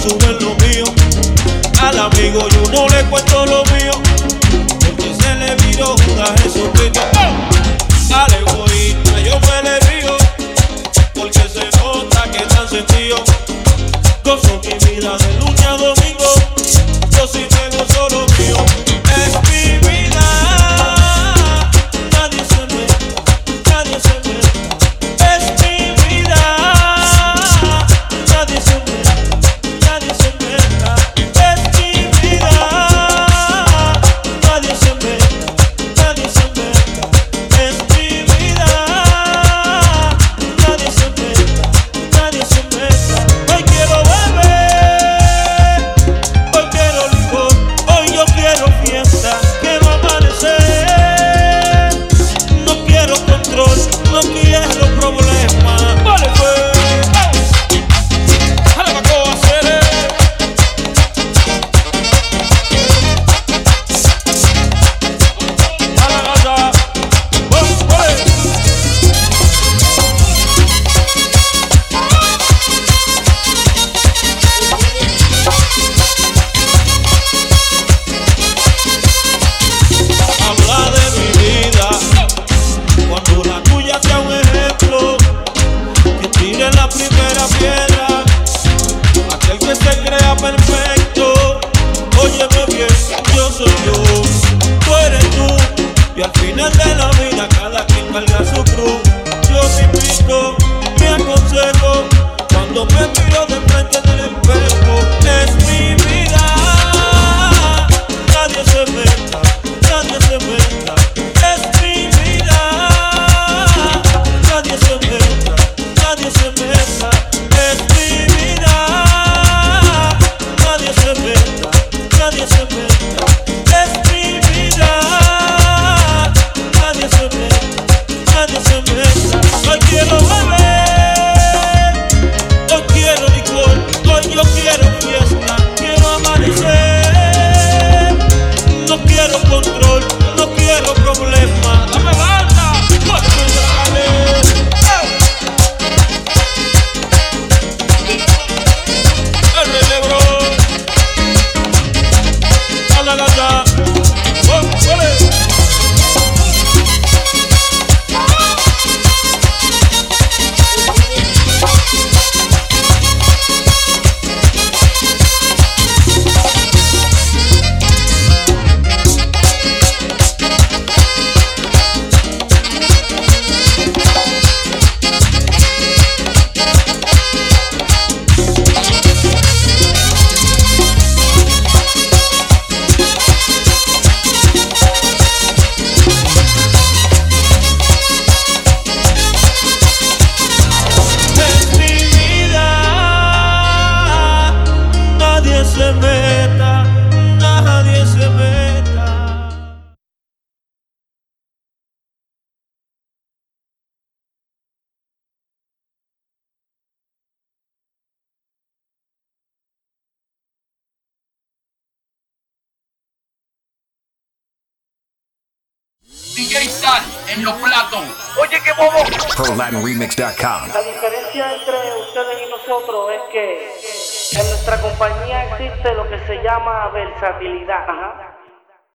consumo en lo mío. Al amigo yo no le cuento lo mío. soy yo, tú eres tú. Y al final de la vida cada quien carga su cruz. Yo te invito, me aconsejo. la la la. se meta, nadie se meta. DJ Sal en los platos. Oye, qué bobo. ProLatinRemix.com. La diferencia entre ustedes y nosotros es que en nuestra compañía existe lo que se llama versatilidad.